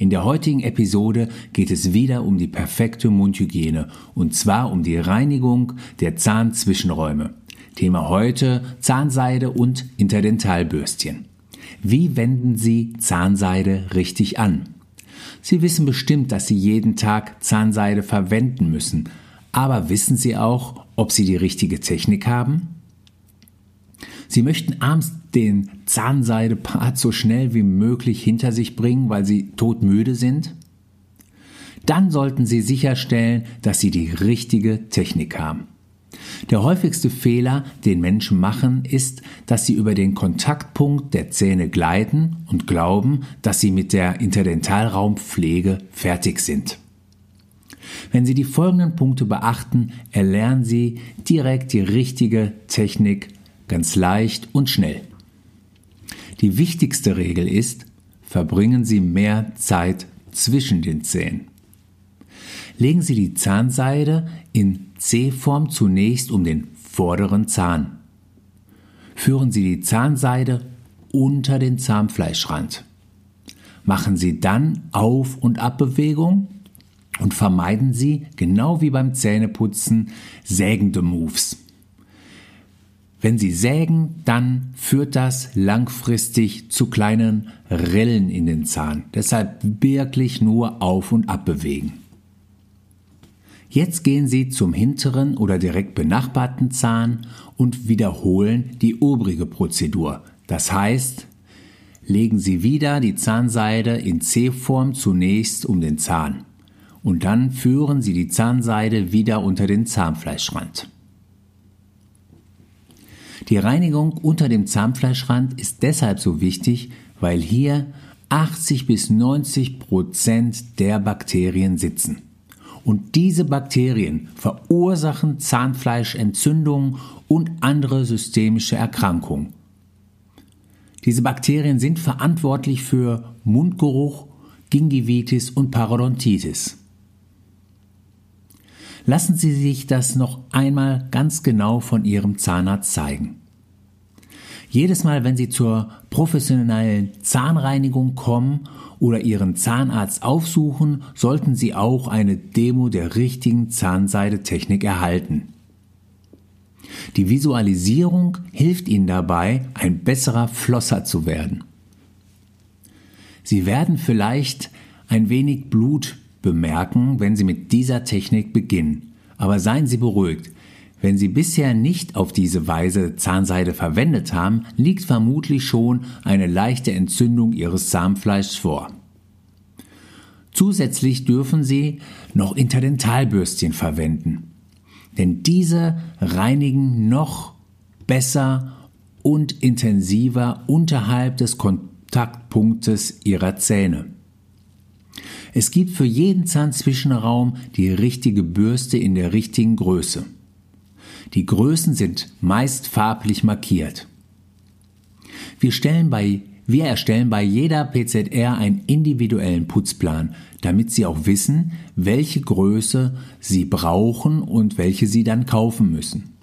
In der heutigen Episode geht es wieder um die perfekte Mundhygiene und zwar um die Reinigung der Zahnzwischenräume. Thema heute Zahnseide und Interdentalbürstchen. Wie wenden Sie Zahnseide richtig an? Sie wissen bestimmt, dass Sie jeden Tag Zahnseide verwenden müssen, aber wissen Sie auch, ob Sie die richtige Technik haben? Sie möchten abends den Zahnseidepart so schnell wie möglich hinter sich bringen, weil Sie todmüde sind? Dann sollten Sie sicherstellen, dass Sie die richtige Technik haben. Der häufigste Fehler, den Menschen machen, ist, dass sie über den Kontaktpunkt der Zähne gleiten und glauben, dass sie mit der Interdentalraumpflege fertig sind. Wenn Sie die folgenden Punkte beachten, erlernen Sie direkt die richtige Technik ganz leicht und schnell. Die wichtigste Regel ist, verbringen Sie mehr Zeit zwischen den Zähnen. Legen Sie die Zahnseide in C-Form zunächst um den vorderen Zahn. Führen Sie die Zahnseide unter den Zahnfleischrand. Machen Sie dann Auf- und Abbewegung und vermeiden Sie, genau wie beim Zähneputzen, sägende Moves. Wenn Sie sägen, dann führt das langfristig zu kleinen Rillen in den Zahn. Deshalb wirklich nur auf und ab bewegen. Jetzt gehen Sie zum hinteren oder direkt benachbarten Zahn und wiederholen die obrige Prozedur. Das heißt, legen Sie wieder die Zahnseide in C-Form zunächst um den Zahn und dann führen Sie die Zahnseide wieder unter den Zahnfleischrand. Die Reinigung unter dem Zahnfleischrand ist deshalb so wichtig, weil hier 80 bis 90 Prozent der Bakterien sitzen. Und diese Bakterien verursachen Zahnfleischentzündungen und andere systemische Erkrankungen. Diese Bakterien sind verantwortlich für Mundgeruch, Gingivitis und Parodontitis. Lassen Sie sich das noch einmal ganz genau von Ihrem Zahnarzt zeigen. Jedes Mal, wenn Sie zur professionellen Zahnreinigung kommen oder Ihren Zahnarzt aufsuchen, sollten Sie auch eine Demo der richtigen Zahnseidetechnik erhalten. Die Visualisierung hilft Ihnen dabei, ein besserer Flosser zu werden. Sie werden vielleicht ein wenig Blut bemerken, wenn Sie mit dieser Technik beginnen. Aber seien Sie beruhigt, wenn Sie bisher nicht auf diese Weise Zahnseide verwendet haben, liegt vermutlich schon eine leichte Entzündung Ihres Zahnfleischs vor. Zusätzlich dürfen Sie noch Interdentalbürstchen verwenden, denn diese reinigen noch besser und intensiver unterhalb des Kontaktpunktes Ihrer Zähne. Es gibt für jeden Zahnzwischenraum die richtige Bürste in der richtigen Größe. Die Größen sind meist farblich markiert. Wir, stellen bei, wir erstellen bei jeder PZR einen individuellen Putzplan, damit Sie auch wissen, welche Größe Sie brauchen und welche Sie dann kaufen müssen.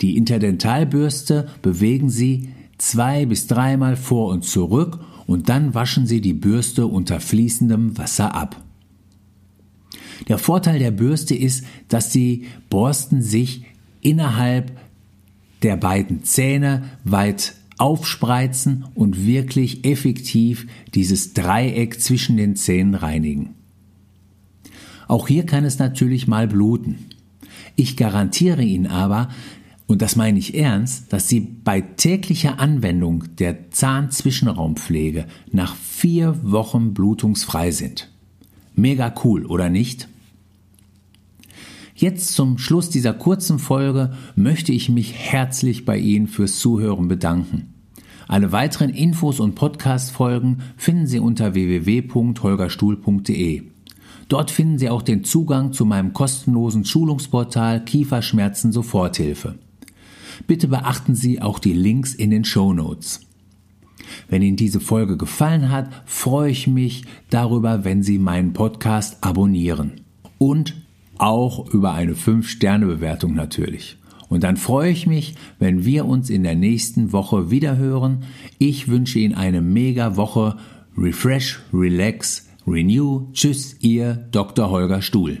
Die Interdentalbürste bewegen Sie zwei bis dreimal vor und zurück und dann waschen Sie die Bürste unter fließendem Wasser ab. Der Vorteil der Bürste ist, dass die Borsten sich innerhalb der beiden Zähne weit aufspreizen und wirklich effektiv dieses Dreieck zwischen den Zähnen reinigen. Auch hier kann es natürlich mal bluten. Ich garantiere Ihnen aber, und das meine ich ernst, dass Sie bei täglicher Anwendung der Zahnzwischenraumpflege nach vier Wochen blutungsfrei sind. Mega cool, oder nicht? Jetzt zum Schluss dieser kurzen Folge möchte ich mich herzlich bei Ihnen fürs Zuhören bedanken. Alle weiteren Infos und Podcast-Folgen finden Sie unter www.holgerstuhl.de. Dort finden Sie auch den Zugang zu meinem kostenlosen Schulungsportal Kieferschmerzen Soforthilfe. Bitte beachten Sie auch die Links in den Show Notes. Wenn Ihnen diese Folge gefallen hat, freue ich mich darüber, wenn Sie meinen Podcast abonnieren. Und auch über eine 5-Sterne-Bewertung natürlich. Und dann freue ich mich, wenn wir uns in der nächsten Woche wieder hören. Ich wünsche Ihnen eine mega Woche. Refresh, relax, renew. Tschüss, Ihr Dr. Holger Stuhl.